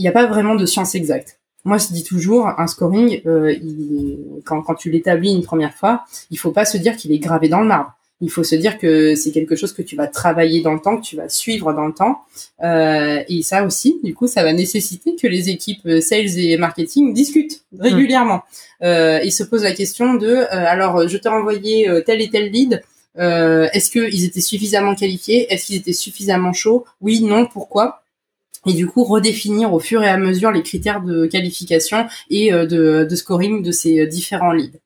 il n'y a pas vraiment de science exacte. Moi, je dis toujours, un scoring, euh, quand, tu l'établis une première fois, il faut pas se dire qu'il est gravé dans le marbre. Il faut se dire que c'est quelque chose que tu vas travailler dans le temps, que tu vas suivre dans le temps. Euh, et ça aussi, du coup, ça va nécessiter que les équipes sales et marketing discutent régulièrement euh, et se posent la question de, euh, alors, je t'ai envoyé euh, tel et tel lead. Euh, est-ce qu'ils étaient suffisamment qualifiés? Est-ce qu'ils étaient suffisamment chauds? Oui, non, pourquoi? Et du coup redéfinir au fur et à mesure les critères de qualification et euh, de, scoring de ces différents leads.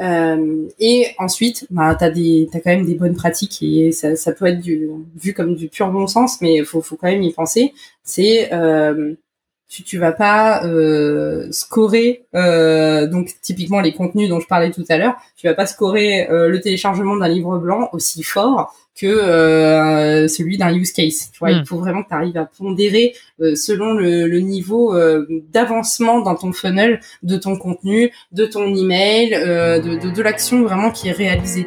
Euh, et ensuite, bah, t'as des, t'as quand même des bonnes pratiques et ça, ça peut être vu comme du pur bon sens, mais faut, faut quand même y penser. C'est euh, tu, tu vas pas euh, scorer euh, donc typiquement les contenus dont je parlais tout à l'heure. Tu vas pas scorer euh, le téléchargement d'un livre blanc aussi fort que euh, celui d'un use case. Tu vois, il Mm. faut vraiment que tu arrives à pondérer euh, selon le, le niveau euh, d'avancement dans ton funnel de ton contenu, de ton email, euh, de, de, de l'action vraiment qui est réalisée.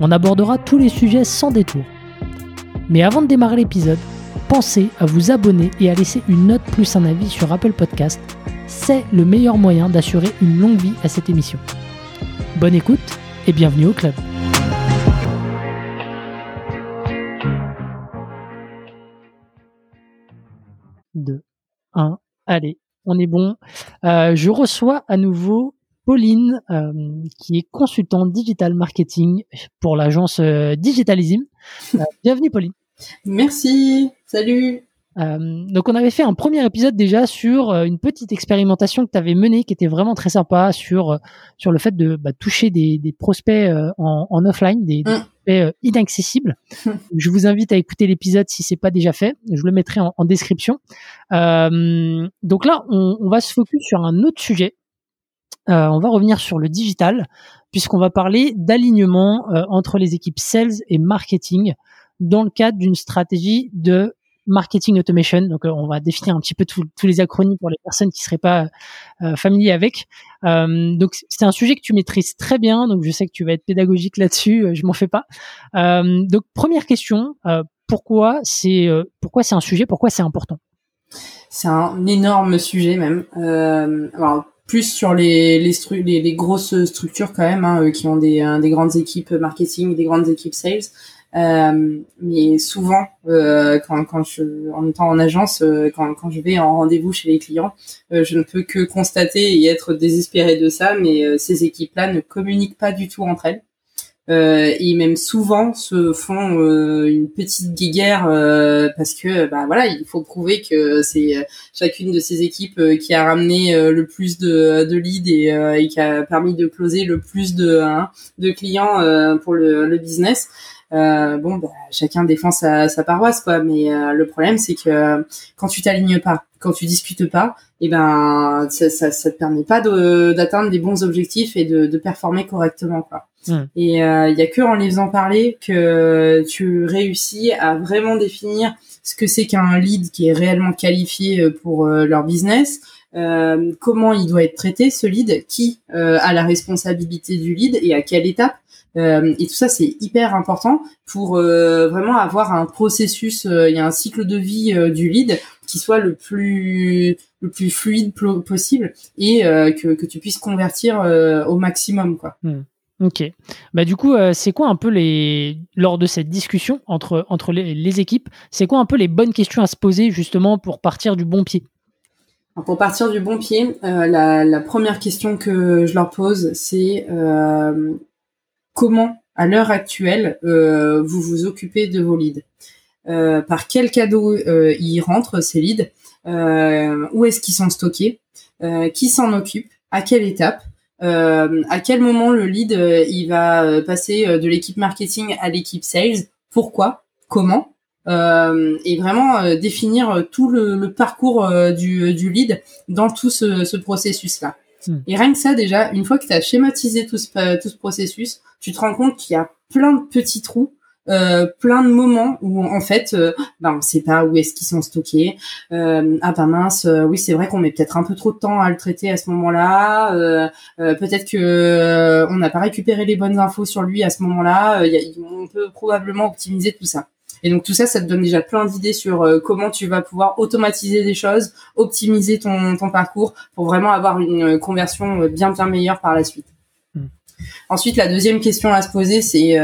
On abordera tous les sujets sans détour. Mais avant de démarrer l'épisode, pensez à vous abonner et à laisser une note plus un avis sur Apple Podcast. C'est le meilleur moyen d'assurer une longue vie à cette émission. Bonne écoute et bienvenue au club. Deux, un, allez, on est bon. Euh, je reçois à nouveau Pauline, euh, qui est consultante digital marketing pour l'agence euh, Digitalism. Euh, bienvenue Pauline. Merci, salut. Euh, donc on avait fait un premier épisode déjà sur une petite expérimentation que tu avais menée qui était vraiment très sympa sur sur le fait de bah, toucher des, des prospects en, en offline, des, des Mm. prospects inaccessibles. Je vous invite à écouter l'épisode si c'est pas déjà fait. Je le mettrai en, en description. Euh, donc là, on, on va se focus sur un autre sujet. Euh, on va revenir sur le digital puisqu'on va parler d'alignement euh, entre les équipes sales et marketing dans le cadre d'une stratégie de marketing automation. Donc, euh, on va définir un petit peu tous les acronymes pour les personnes qui seraient pas euh, familiers avec. Euh, donc, c'est un sujet que tu maîtrises très bien. Donc, je sais que tu vas être pédagogique là-dessus. je m'en fais pas. Donc, première question pourquoi c'est pourquoi c'est un sujet Pourquoi c'est important? C'est un énorme sujet même. Euh, alors, plus sur les les, les, grosses structures quand même, hein, euh, qui ont des, euh, des grandes équipes marketing, des grandes équipes sales. Euh, mais souvent, quand, je, en étant en agence, quand, quand je vais en rendez-vous chez les clients, je ne peux que constater et être désespéré de ça, mais ces équipes-là ne communiquent pas du tout entre elles. Euh, et même souvent se font euh, une petite guéguerre euh, parce que bah voilà il faut prouver que c'est chacune de ces équipes qui a ramené le plus de, de leads et, et qui a permis de closer le plus de, hein, de clients pour le, le business. Euh, bon, bah, chacun défend sa, sa paroisse, quoi. Mais euh, le problème, c'est que euh, quand tu t'alignes pas, quand tu discutes pas, et ben ça, ça, ça te permet pas de- d'atteindre des bons objectifs et de, de performer correctement, quoi. Hmm. Et euh, il y a que en les faisant parler que tu réussis à vraiment définir ce que c'est qu'un lead qui est réellement qualifié euh, pour euh, leur business, euh, comment il doit être traité ce lead, qui euh, a la responsabilité du lead et à quelle étape. Euh, et tout ça, c'est hyper important pour euh, vraiment avoir un processus, euh, il y a un cycle de vie du lead qui soit le plus le plus fluide possible et que, que tu puisses convertir au maximum, quoi. Ok. Bah du coup, c'est quoi un peu les lors de cette discussion entre entre les, les équipes, c'est quoi un peu les bonnes questions à se poser justement pour partir du bon pied? Pour partir du bon pied, euh, la, la première question que je leur pose, c'est euh, comment, à l'heure actuelle, euh, vous vous occupez de vos leads Euh, Par quel cadeau euh, ils rentrent ces leads Où est-ce qu'ils sont stockés Qui s'en occupe À quelle étape à quel moment le lead il va passer de l'équipe marketing à l'équipe sales, pourquoi, comment, et vraiment définir tout le, parcours du, lead dans tout ce, ce processus-là. Hmm. Et rien que ça, déjà, une fois que tu as schématisé tout ce, tout ce processus, tu te rends compte qu'il y a plein de petits trous euh, plein de moments où en fait euh, ben on sait pas où est-ce qu'ils sont stockés. Euh, ah ben mince euh, oui c'est vrai qu'on met peut-être un peu trop de temps à le traiter à ce moment-là. Euh, peut-être que on n'a pas récupéré les bonnes infos sur lui à ce moment-là. On peut probablement optimiser tout ça et donc tout ça ça te donne déjà plein d'idées sur comment tu vas pouvoir automatiser des choses optimiser ton, ton parcours pour vraiment avoir une conversion bien bien meilleure par la suite hmm. ensuite la deuxième question à se poser c'est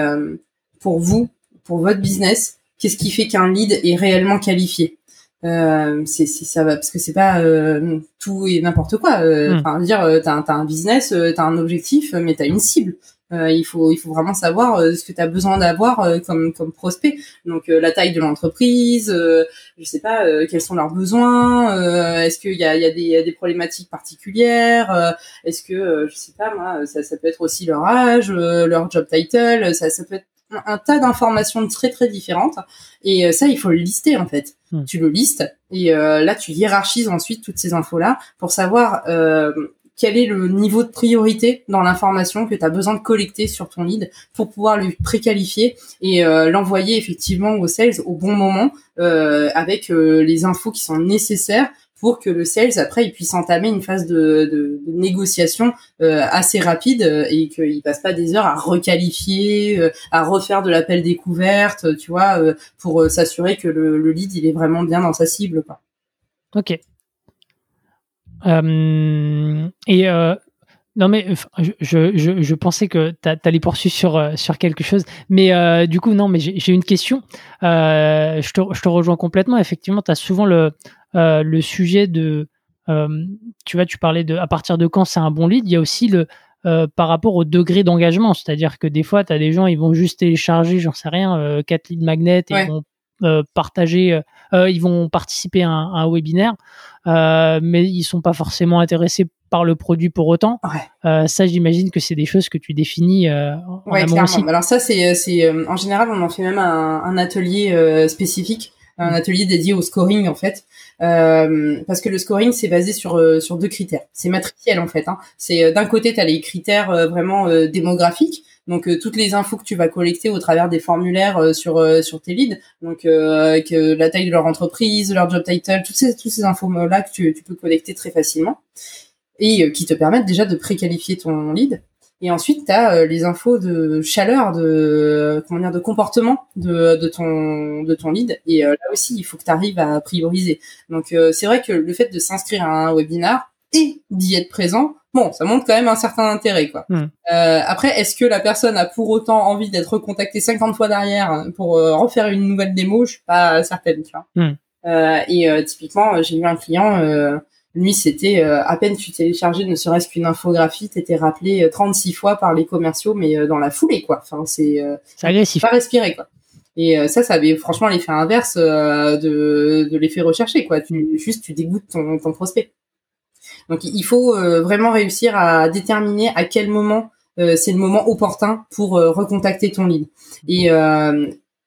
pour vous, pour votre business, qu'est-ce qui fait qu'un lead est réellement qualifié? Euh, c'est ça va parce que c'est pas euh, tout et n'importe quoi euh, hmm. enfin dire euh, t'as as un business euh, t'as un objectif mais t'as une cible il faut il faut vraiment savoir ce que tu as besoin d'avoir comme comme prospect. Donc la taille de l'entreprise je sais pas quels sont leurs besoins est-ce qu'il y a il y a des, des problématiques particulières est-ce que je sais pas moi ça ça peut être aussi leur âge leur job title ça ça peut être un tas d'informations très très différentes. Et euh, ça il faut le lister en fait. Hmm. tu le listes et euh, là tu hiérarchises ensuite toutes ces infos là pour savoir euh, quel est le niveau de priorité dans l'information que tu besoin de collecter sur ton lead pour pouvoir le préqualifier et l'envoyer effectivement aux sales au bon moment avec les infos qui sont nécessaires pour que le sales après il puisse entamer une phase de, négociation euh, assez rapide euh, et qu'il passe pas des heures à requalifier, euh, à refaire de l'appel découverte, tu vois, euh, pour s'assurer que le, le, lead il est vraiment bien dans sa cible. Quoi. Et non mais je, je, je, pensais que tu allais poursuivre sur, sur quelque chose. Mais du coup, non, mais j'ai une question. Euh, je, te, je te rejoins complètement. Effectivement, tu as souvent le, euh, le sujet de, euh, tu vois, tu parlais de à partir de quand c'est un bon lead. Il y a aussi le euh, par rapport au degré d'engagement, c'est-à-dire que des fois, tu as des gens, ils vont juste télécharger, j'en sais rien, 4 leads magnets et ils vont partager, ils vont participer à un, webinaire, mais ils sont pas forcément intéressés par le produit pour autant. ça, j'imagine que c'est des choses que tu définis en ouais, clairement. Aussi. Alors ça, c'est, c'est en général, on en fait même un, un atelier spécifique un atelier dédié au scoring en fait, euh, parce que le scoring c'est basé sur euh, sur deux critères. C'est matriciel en fait. Hein. C'est euh, d'un côté tu as les critères vraiment démographiques, donc toutes les infos que tu vas collecter au travers des formulaires sur sur tes leads, donc la taille de leur entreprise, leur job title, toutes ces ces infos là que tu, peux collecter très facilement et qui te permettent déjà de préqualifier ton lead. Et ensuite, tu as euh, les infos de chaleur, de comment dire, de comportement de, de ton de ton lead. Et euh, là aussi, il faut que tu arrives à prioriser. Donc, euh, c'est vrai que le fait de s'inscrire à un webinar et d'y être présent, bon, ça montre quand même un certain intérêt, quoi. Hmm. après, est-ce que la personne a pour autant envie d'être recontactée 50 fois derrière pour refaire une nouvelle démo? Je suis pas certaine, tu vois. Hmm. et typiquement, j'ai eu un client lui, c'était euh, à peine tu téléchargeais ne serait-ce qu'une infographie, t'étais rappelé 36 euh, fois par les commerciaux, mais euh, dans la foulée, quoi. Enfin, c'est agressif. Pas respirer, quoi. Et ça, ça avait franchement l'effet inverse de, de l'effet recherché, quoi. Tu, juste, tu dégoûtes ton, ton prospect. Donc, il faut vraiment réussir à déterminer à quel moment c'est le moment opportun pour recontacter ton lead. Et,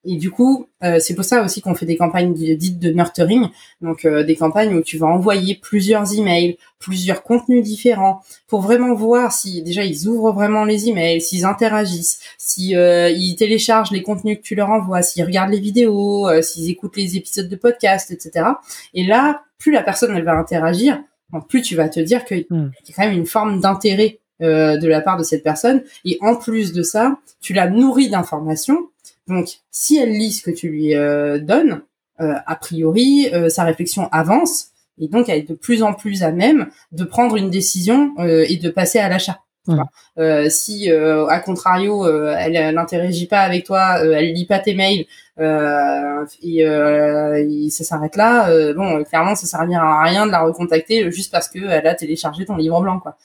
et du coup, euh, c'est pour ça aussi qu'on fait des campagnes dites de nurturing, donc euh, des campagnes où tu vas envoyer plusieurs emails, plusieurs contenus différents, pour vraiment voir si déjà ils ouvrent vraiment les emails, s'ils interagissent, si euh, ils téléchargent les contenus que tu leur envoies, s'ils regardent les vidéos, s'ils écoutent les épisodes de podcast, etc. Et là, plus la personne elle va interagir, plus tu vas te dire qu'il hmm. y a quand même une forme d'intérêt de la part de cette personne. Et en plus de ça, tu la nourris d'informations donc, si elle lit ce que tu lui euh, donnes, euh, a priori, euh, sa réflexion avance et donc elle est de plus en plus à même de prendre une décision et de passer à l'achat. Si à contrario elle n'interagit pas avec toi, elle lit pas tes mails et, ça s'arrête là, bon clairement ça servira à rien de la recontacter juste parce que elle a téléchargé ton livre blanc quoi.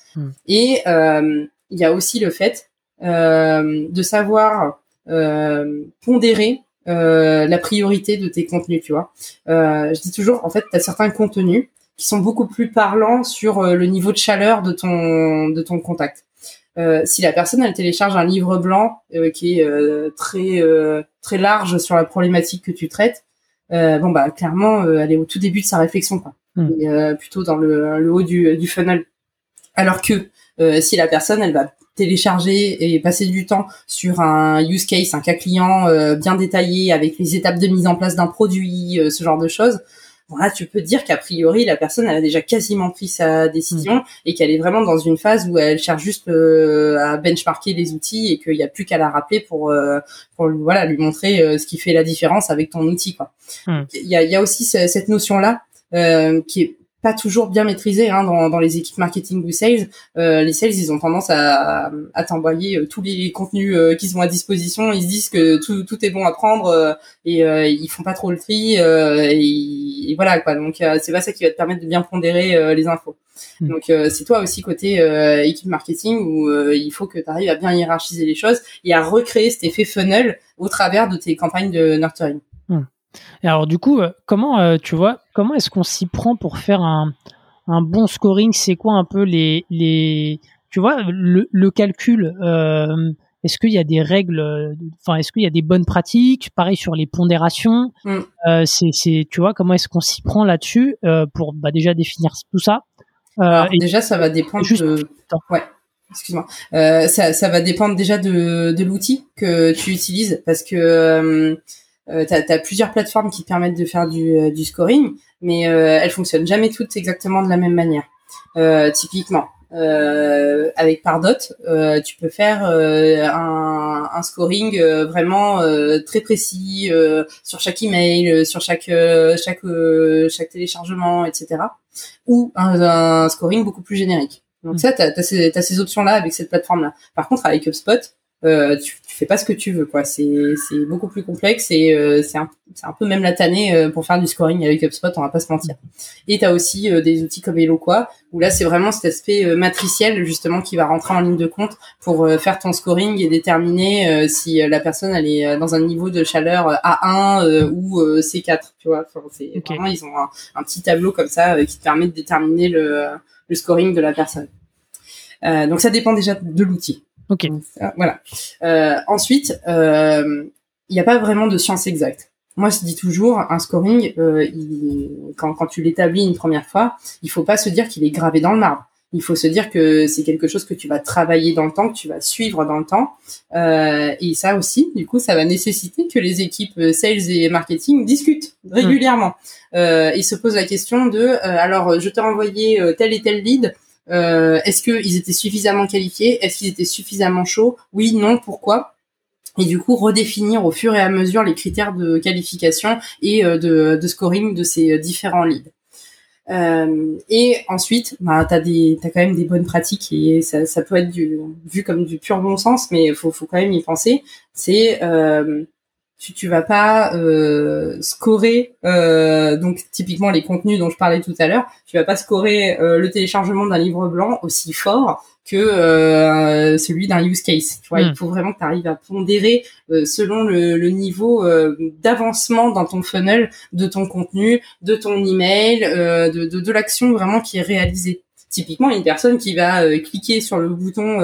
Et il y a aussi le fait de savoir euh, pondérer euh, la priorité de tes contenus, tu vois. Euh, je dis toujours, en fait, tu as certains contenus qui sont beaucoup plus parlants sur le niveau de chaleur de ton de ton contact. Euh, si la personne elle télécharge un livre blanc euh, qui est euh, très très large sur la problématique que tu traites, bon bah clairement elle est au tout début de sa réflexion quoi, hmm. plutôt dans le, le haut du, du funnel. Alors que si la personne elle va télécharger et passer du temps sur un use case, un cas client bien détaillé avec les étapes de mise en place d'un produit, ce genre de choses, voilà, tu peux dire qu'a priori la personne elle a déjà quasiment pris sa décision mm. et qu'elle est vraiment dans une phase où elle cherche juste euh, à benchmarker les outils et qu'il n'y a plus qu'à la rappeler pour euh, pour voilà lui montrer euh, ce qui fait la différence avec ton outil quoi. Mm. Il y, a, y a aussi cette notion là qui est pas toujours bien maîtrisé hein, dans, dans, les équipes marketing ou sales. Euh, les sales, ils ont tendance à, à t'envoyer euh, tous les contenus euh, qu'ils ont à disposition. Ils se disent que tout, tout est bon à prendre euh, et ils font pas trop le tri. Et, et, voilà quoi. Donc c'est pas ça qui va te permettre de bien pondérer les infos. Hmm. Donc c'est toi aussi côté équipe marketing où il faut que tu arrives à bien hiérarchiser les choses et à recréer cet effet funnel au travers de tes campagnes de nurturing. Hmm. Et alors du coup, comment tu vois, comment est-ce qu'on s'y prend pour faire un, un bon scoring? C'est quoi un peu les, les tu vois, le, le calcul euh, Est-ce qu'il y a des règles Enfin, est-ce qu'il y a des bonnes pratiques? Pareil sur les pondérations. Mm. Euh, c'est, tu vois, comment est-ce qu'on s'y prend là-dessus euh, pour bah, déjà définir tout ça? Alors, Déjà, ça va dépendre juste de. Ouais excuse-moi. Euh, ça, ça va dépendre déjà de, de l'outil que tu utilises parce que euh, euh, tu as, plusieurs plateformes qui te permettent de faire du, euh, du scoring, mais euh, elles fonctionnent jamais toutes exactement de la même manière. Euh, typiquement, euh, avec Pardot, euh, tu peux faire un, un, scoring vraiment très précis sur chaque email, sur chaque chaque chaque téléchargement, etc. Ou un, un scoring beaucoup plus générique. Donc hmm. ça, tu as, ces, as ces options-là avec cette plateforme-là. Par contre, avec HubSpot, euh, tu, tu, fais pas ce que tu veux quoi. C'est c'est beaucoup plus complexe et euh, c'est un c'est un peu même la tannée euh, pour faire du scoring avec HubSpot on va pas se mentir. Et tu as aussi euh, des outils comme Eloqua où là c'est vraiment cet aspect matriciel justement qui va rentrer en ligne de compte pour faire ton scoring et déterminer si la personne elle est dans un niveau de chaleur A1 ou C4 tu vois. Enfin, c'est vraiment ils ont un, un, petit tableau comme ça qui te permet de déterminer le le scoring de la personne. Donc ça dépend déjà de l'outil Ok. voilà. Euh, ensuite, euh, il n'y a pas vraiment de science exacte. Moi, je dis toujours, un scoring, euh, il, quand, quand tu l'établis une première fois, il faut pas se dire qu'il est gravé dans le marbre. Il faut se dire que c'est quelque chose que tu vas travailler dans le temps, que tu vas suivre dans le temps. Euh, et ça aussi, du coup, ça va nécessiter que les équipes sales et marketing discutent régulièrement. Euh, et se posent la question de, euh, alors, je t'ai envoyé tel et tel lead, euh, Est-ce qu'ils étaient suffisamment qualifiés? Est-ce qu'ils étaient suffisamment chauds? Oui, non, pourquoi? Et du coup redéfinir au fur et à mesure les critères de qualification et euh, de, scoring de ces euh, différents leads. Euh, et ensuite, bah, tu as, quand même des bonnes pratiques et ça, ça peut être du, vu comme du pur bon sens, mais faut, faut quand même y penser. C'est euh, tu, tu vas pas euh, scorer euh, donc typiquement les contenus dont je parlais tout à l'heure tu vas pas scorer euh, le téléchargement d'un livre blanc aussi fort que euh, celui d'un use case tu vois il hmm. faut vraiment que tu arrives à pondérer euh, selon le, le niveau d'avancement dans ton funnel de ton contenu de ton email de, de, de l'action vraiment qui est réalisée typiquement une personne qui va cliquer sur le bouton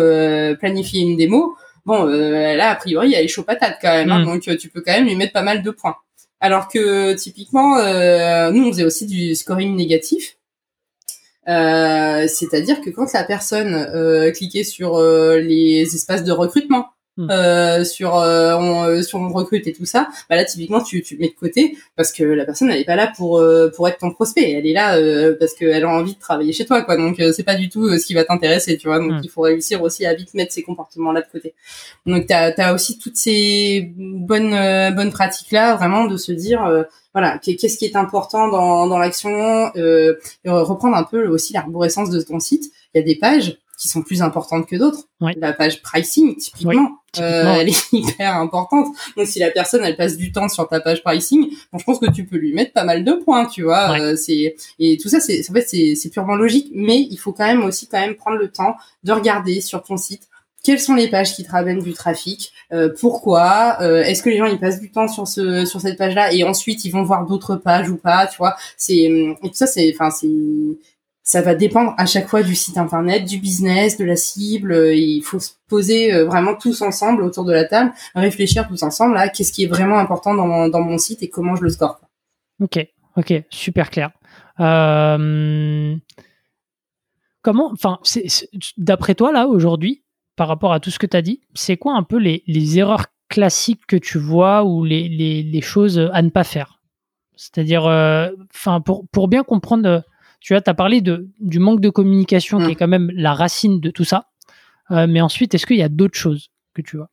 planifier une démo bon, euh, là, a priori, elle est chaud patate quand même, hein, mm. donc euh, tu peux quand même lui mettre pas mal de points. Alors que typiquement, euh, nous, on faisait aussi du scoring négatif. c'est-à-dire que quand la personne cliquait sur les espaces de recrutement. Euh, sur euh, on, euh, sur on recrute et tout ça bah là typiquement tu tu mets de côté parce que la personne elle est pas là pour euh, pour être ton prospect. Elle est là parce qu'elle a envie de travailler chez toi quoi. Donc c'est pas du tout ce qui va t'intéresser tu vois. Donc hmm. il faut réussir aussi à vite mettre ces comportements là de côté. Donc t'as as aussi toutes ces bonnes bonnes pratiques là vraiment de se dire voilà, qu'est-ce qui est important dans, dans l'action, euh, reprendre un peu aussi l'arborescence de ton site. Il y a des pages qui sont plus importantes que d'autres. La page pricing, typiquement, euh, elle est hyper importante. Donc si la personne elle passe du temps sur ta page pricing, bon, je pense que tu peux lui mettre pas mal de points, tu vois. Euh, c'est et tout ça, c'est en fait c'est purement logique, mais il faut quand même aussi quand même prendre le temps de regarder sur ton site quelles sont les pages qui te ramènent du trafic, euh, pourquoi, euh, est-ce que les gens ils passent du temps sur ce sur cette page là et ensuite ils vont voir d'autres pages ou pas, tu vois. C'est et tout ça c'est enfin c'est ça va dépendre à chaque fois du site internet, du business, de la cible. il faut se poser vraiment tous ensemble autour de la table, réfléchir tous ensemble à qu'est-ce qui est vraiment important dans mon, site et comment je le score. Ok, ok, super clair. Euh, comment, enfin, d'après toi là aujourd'hui, par rapport à tout ce que tu as dit, c'est quoi un peu les, erreurs classiques que tu vois ou les, choses à ne pas faire? C'est-à-dire, euh, pour bien comprendre, tu vois, tu as parlé de, du manque de communication qui mm. est quand même la racine de tout ça. Euh, mais ensuite, est-ce qu'il y a d'autres choses que tu vois?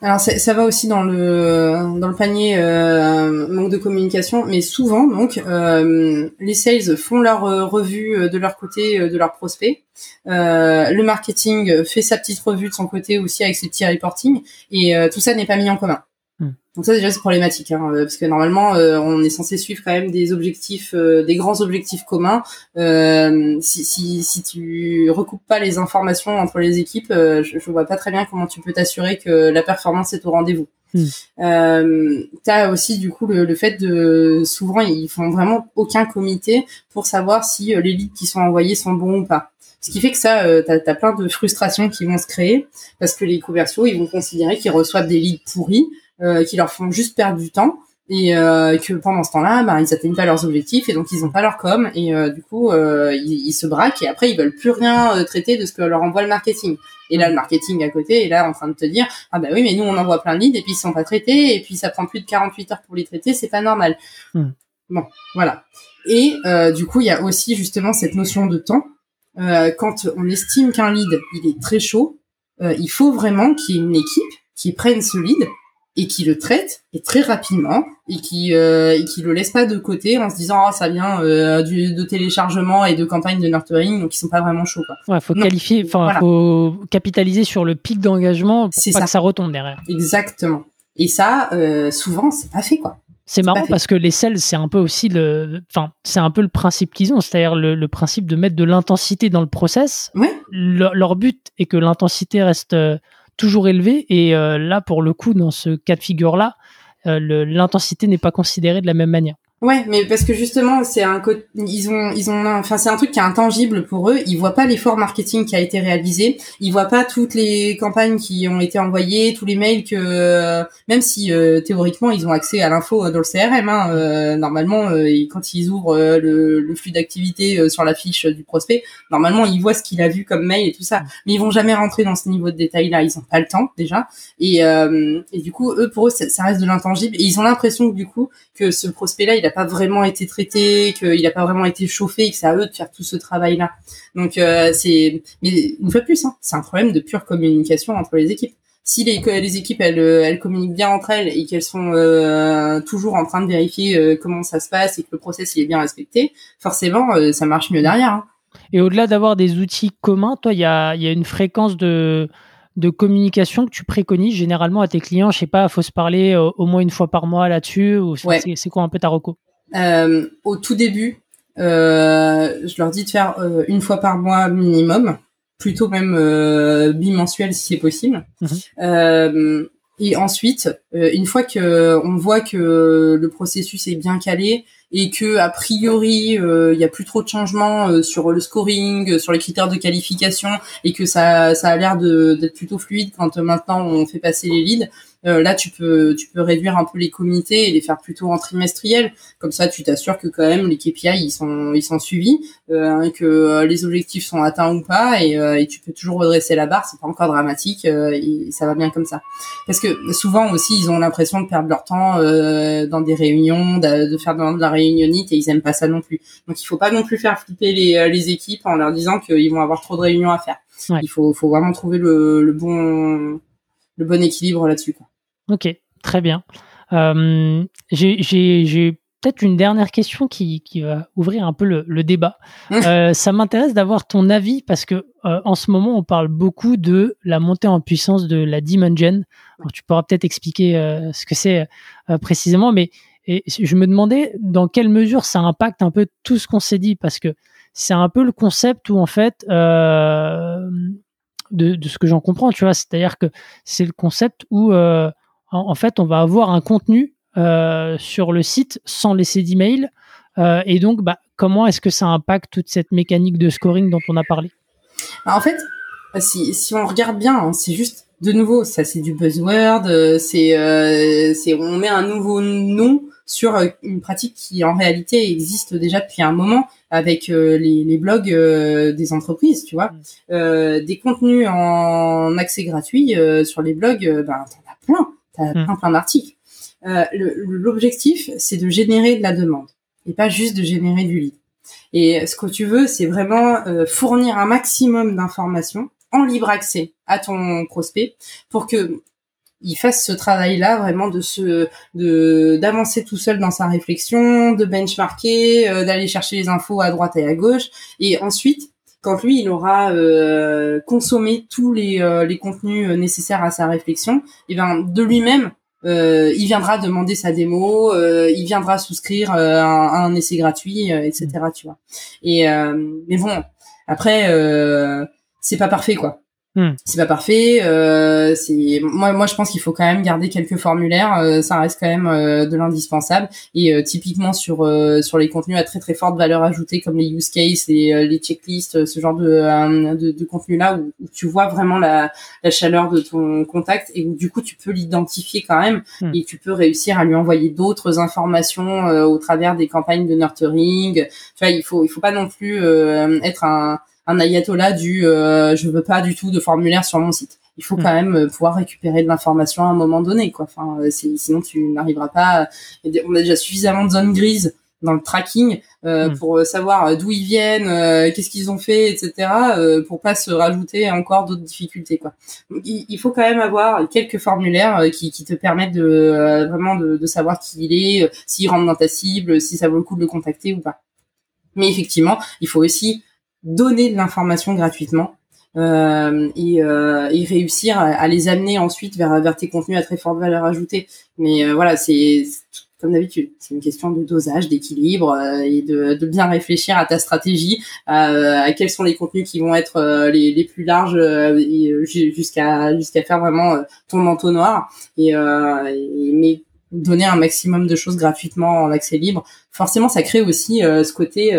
Alors ça va aussi dans le dans le panier euh, manque de communication, mais souvent donc euh, les sales font leur euh, revue euh, de leur côté de leurs prospects, le marketing fait sa petite revue de son côté aussi avec ses petits reporting, et tout ça n'est pas mis en commun. Donc ça déjà c'est problématique, hein, euh, parce que normalement euh, on est censé suivre quand même des objectifs, euh, des grands objectifs communs. si, si, si tu recoupes pas les informations entre les équipes, je, je vois pas très bien comment tu peux t'assurer que la performance est au rendez-vous. Hmm. Euh, T'as aussi du coup le, le, fait de souvent ils font vraiment aucun comité pour savoir si les leads qui sont envoyés sont bons ou pas. Ce qui fait que ça, euh, t'as as plein de frustrations qui vont se créer parce que les commerciaux ils vont considérer qu'ils reçoivent des leads pourris euh, qui leur font juste perdre du temps et euh, que pendant ce temps-là, bah, ils atteignent pas leurs objectifs et donc ils ont pas leur com et euh, du coup euh, ils, se braquent et après ils veulent plus rien euh, traiter de ce que leur envoie le marketing. Et là le marketing à côté est là en train de te dire ah bah oui mais nous on envoie plein de leads et puis ils sont pas traités et puis ça prend plus de 48 heures pour les traiter, c'est pas normal. Hmm. Bon voilà. Et du coup il y a aussi justement cette notion de temps. quand on estime qu'un lead il est très chaud, il faut vraiment qu'il y ait une équipe qui prenne ce lead et qui le traite et très rapidement et qui euh, et qui le laisse pas de côté en se disant ah ça vient euh, du de téléchargement et de campagne de nurturing donc ils sont pas vraiment chauds quoi. Ouais, faut qualifier enfin faut capitaliser sur le pic d'engagement pour pas ça. que ça retombe derrière. Exactement. Et ça euh, souvent c'est pas fait quoi. C'est marrant parce que les sales, c'est un peu aussi le, enfin, c'est un peu le principe qu'ils ont, c'est-à-dire le, le, principe de mettre de l'intensité dans le process. Ouais. leur but est que l'intensité reste euh, toujours élevé. Et euh, là, pour le coup, dans ce cas de figure-là, euh, l'intensité n'est pas considérée de la même manière. Ouais, mais parce que justement, c'est un ils ont ils ont enfin c'est un truc qui est intangible pour eux, ils voient pas l'effort marketing qui a été réalisé, ils voient pas toutes les campagnes qui ont été envoyées, tous les mails que même si euh, théoriquement ils ont accès à l'info dans le CRM hein, euh, normalement euh, quand ils ouvrent le, le, flux d'activité sur la fiche du prospect, normalement ils voient ce qu'il a vu comme mail et tout ça, mais ils vont jamais rentrer dans ce niveau de détail là, ils ont pas le temps déjà. Et et du coup eux pour eux ça, ça reste de l'intangible. Et ils ont l'impression du coup que ce prospect là il a pas vraiment été traité, qu'il a pas vraiment été chauffé et que c'est à eux de faire tout ce travail-là. Donc euh, c'est, mais une fois de plus, hein, c'est un problème de pure communication entre les équipes. Si les, les équipes elles, elles communiquent bien entre elles et qu'elles sont euh, toujours en train de vérifier euh, comment ça se passe et que le process il est bien respecté, forcément ça marche mieux derrière. Hein. Et au-delà d'avoir des outils communs, toi il y a, y a une fréquence de de communication que tu préconises généralement à tes clients? Je sais pas, faut se parler au moins une fois par mois là-dessus ou c'est quoi un peu ta reco? Euh, au tout début, euh, je leur dis de faire euh, une fois par mois minimum, plutôt même bimensuel si c'est possible. Mhm. et ensuite, une fois que on voit que le processus est bien calé et que a priori il y a plus trop de changements sur le scoring, sur les critères de qualification et que ça ça a l'air d'être plutôt fluide quand maintenant on fait passer les leads, euh, là, tu peux, tu peux réduire un peu les comités et les faire plutôt en trimestriel. Comme ça, tu t'assures que quand même les KPI ils sont, ils sont suivis, euh, que euh, les objectifs sont atteints ou pas, et, et tu peux toujours redresser la barre. C'est pas encore dramatique et ça va bien comme ça. Parce que souvent aussi, ils ont l'impression de perdre leur temps dans des réunions, de, faire de, la réunionnite et ils aiment pas ça non plus. Donc, il faut pas non plus faire flipper les, les équipes en leur disant qu'ils vont avoir trop de réunions à faire. Il faut, faut vraiment trouver le, le bon le bon équilibre là-dessus. Ok, très bien. Euh, j'ai peut-être une dernière question qui, qui, va ouvrir un peu le, débat. Euh, ça m'intéresse d'avoir ton avis parce que euh, en ce moment on parle beaucoup de la montée en puissance de la Dimension. Alors, tu pourras peut-être expliquer ce que c'est précisément, mais et je me demandais dans quelle mesure ça impacte un peu tout ce qu'on s'est dit parce que c'est un peu le concept où en fait de, ce que j'en comprends, tu vois. C'est-à-dire que c'est le concept où, euh, en, fait, on va avoir un contenu euh, sur le site sans laisser d'email. Euh, et donc, bah, comment est-ce que ça impacte toute cette mécanique de scoring dont on a parlé? Bah, En fait, si, on regarde bien, hein, c'est juste de nouveau, ça c'est du buzzword, euh, euh, c'est on met un nouveau nom sur euh, une pratique qui en réalité existe déjà depuis un moment avec les, les, blogs des entreprises, tu vois, mm. des contenus en accès gratuit sur les blogs, ben t'en as plein, t'as mm. plein plein d'articles. L'objectif c'est de générer de la demande et pas juste de générer du lead. Et ce que tu veux, c'est vraiment fournir un maximum d'informations en libre accès à ton prospect pour que il fasse ce travail-là vraiment de se de d'avancer tout seul dans sa réflexion, de benchmarker, euh, d'aller chercher les infos à droite et à gauche, et ensuite quand lui il aura euh, consommé tous les, euh, les contenus nécessaires à sa réflexion, et ben de lui-même il viendra demander sa démo, il viendra souscrire un, un, essai gratuit, etc. Tu vois. Et mais bon après c'est pas parfait quoi. Hmm. C'est pas parfait. Euh, c'est moi, moi, je pense qu'il faut quand même garder quelques formulaires. Euh, ça reste quand même euh, de l'indispensable. Et euh, typiquement sur euh, sur les contenus à très très forte valeur ajoutée comme les use cases, les, les checklists, ce genre de de, de contenu là où, tu vois vraiment la, la chaleur de ton contact et où du coup tu peux l'identifier quand même hmm. et tu peux réussir à lui envoyer d'autres informations au travers des campagnes de nurturing. Tu vois, il faut il faut pas non plus être un un ayatollah du euh, je veux pas du tout de formulaire sur mon site. Il faut hmm. quand même euh, pouvoir récupérer de l'information à un moment donné, quoi. Enfin, euh, sinon tu n'arriveras pas. On a déjà suffisamment de zones grises dans le tracking euh, hmm. pour savoir d'où ils viennent, qu'est-ce qu'ils ont fait, etc. Euh, pour pas se rajouter encore d'autres difficultés, quoi. il, faut quand même avoir quelques formulaires qui, qui, te permettent de vraiment de, de, savoir qui il est, s'il rentre dans ta cible, si ça vaut le coup de le contacter ou pas. Mais effectivement, il faut aussi donner de l'information gratuitement euh, et, euh, et, réussir à, les amener ensuite vers, vers tes contenus à très forte valeur ajoutée. Mais euh, voilà, c'est comme d'habitude, c'est une question de dosage, d'équilibre euh, et de, de, bien réfléchir à ta stratégie, à, à, quels sont les contenus qui vont être euh, les, les, plus larges jusqu'à jusqu'à faire vraiment ton entonnoir. Et, et, mais donner un maximum de choses gratuitement en accès libre, forcément, ça crée aussi ce côté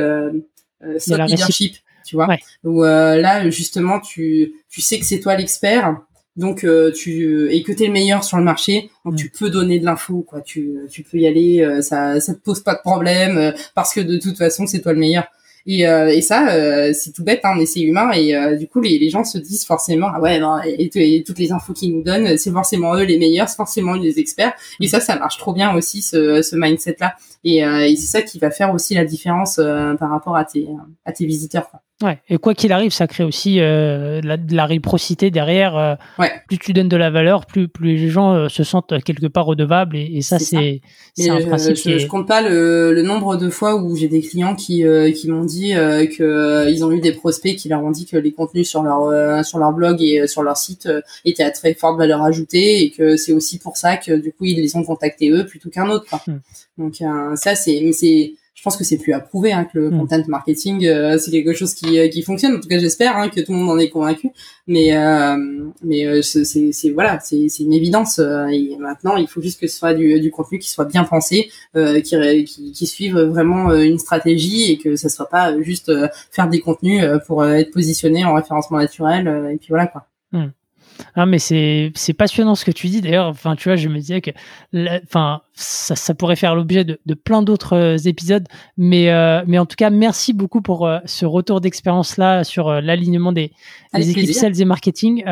euh, leadership tu vois. Où euh, là, justement, tu, tu sais que c'est toi l'expert, donc euh, tu et que t'es le meilleur sur le marché, donc tu mm. peux donner de l'info, quoi. Tu, tu peux y aller, euh, ça, ça te pose pas de problème parce que de toute façon, c'est toi le meilleur. Et, et ça, c'est tout bête, hein, mais c'est humain. Et du coup, les, les gens se disent forcément, ah ouais, non, et, toutes les infos qu'ils nous donnent, c'est forcément eux les meilleurs, c'est forcément eux les experts. Et ça, ça marche trop bien aussi, ce, ce mindset-là. Et, et c'est ça qui va faire aussi la différence par rapport à tes, à tes visiteurs. Quoi. Ouais, et quoi qu'il arrive, ça crée aussi euh, la, de la réciprocité derrière. Euh, Plus tu donnes de la valeur, plus, plus les gens euh, se sentent quelque part redevables. Et, ça, c'est un principe. Je, je, compte pas le, le, nombre de fois où j'ai des clients qui, qui m'ont dit que ils ont eu des prospects qui leur ont dit que les contenus sur leur, sur leur blog et sur leur site étaient à très forte valeur ajoutée et que c'est aussi pour ça que du coup, ils les ont contactés eux plutôt qu'un autre. Hmm. Donc, ça, c'est je pense que c'est plus approuvé hein, que le hmm. content marketing euh, c'est quelque chose qui, euh, qui fonctionne en tout cas j'espère hein, que tout le monde en est convaincu mais euh, mais euh, c'est voilà c'est une évidence et maintenant il faut juste que ce soit du, du contenu qui soit bien pensé qui, qui, qui suive vraiment une stratégie et que ça soit pas juste faire des contenus pour être positionné en référencement naturel et puis voilà quoi hmm. Ah, mais c'est, c'est passionnant ce que tu dis. D'ailleurs, enfin, tu vois, je me disais que, enfin, ça, ça, pourrait faire l'objet de, de, plein d'autres euh, épisodes. Mais, euh, mais en tout cas, merci beaucoup pour euh, ce retour d'expérience là sur l'alignement des, des équipes sales et marketing.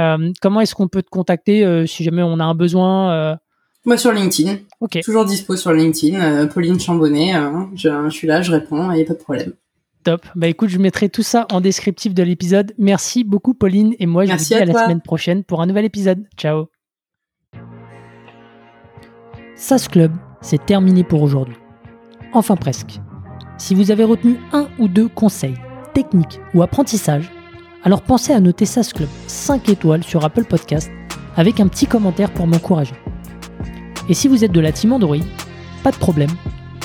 comment est-ce qu'on peut te contacter si jamais on a un besoin Moi, sur LinkedIn. Ok. Toujours dispo sur LinkedIn. Pauline Chambonnet. Je, je, suis là, je réponds, il n'y a pas de problème. Top. Bah écoute, je mettrai tout ça en descriptif de l'épisode. Merci beaucoup Pauline et moi je vous dis à, la semaine prochaine pour un nouvel épisode. Ciao. SAS Club, c'est terminé pour aujourd'hui. Enfin presque. Si vous avez retenu un ou deux conseils, techniques ou apprentissages, alors pensez à noter SAS Club 5 étoiles sur Apple Podcast avec un petit commentaire pour m'encourager. Et si vous êtes de la team Android, pas de problème,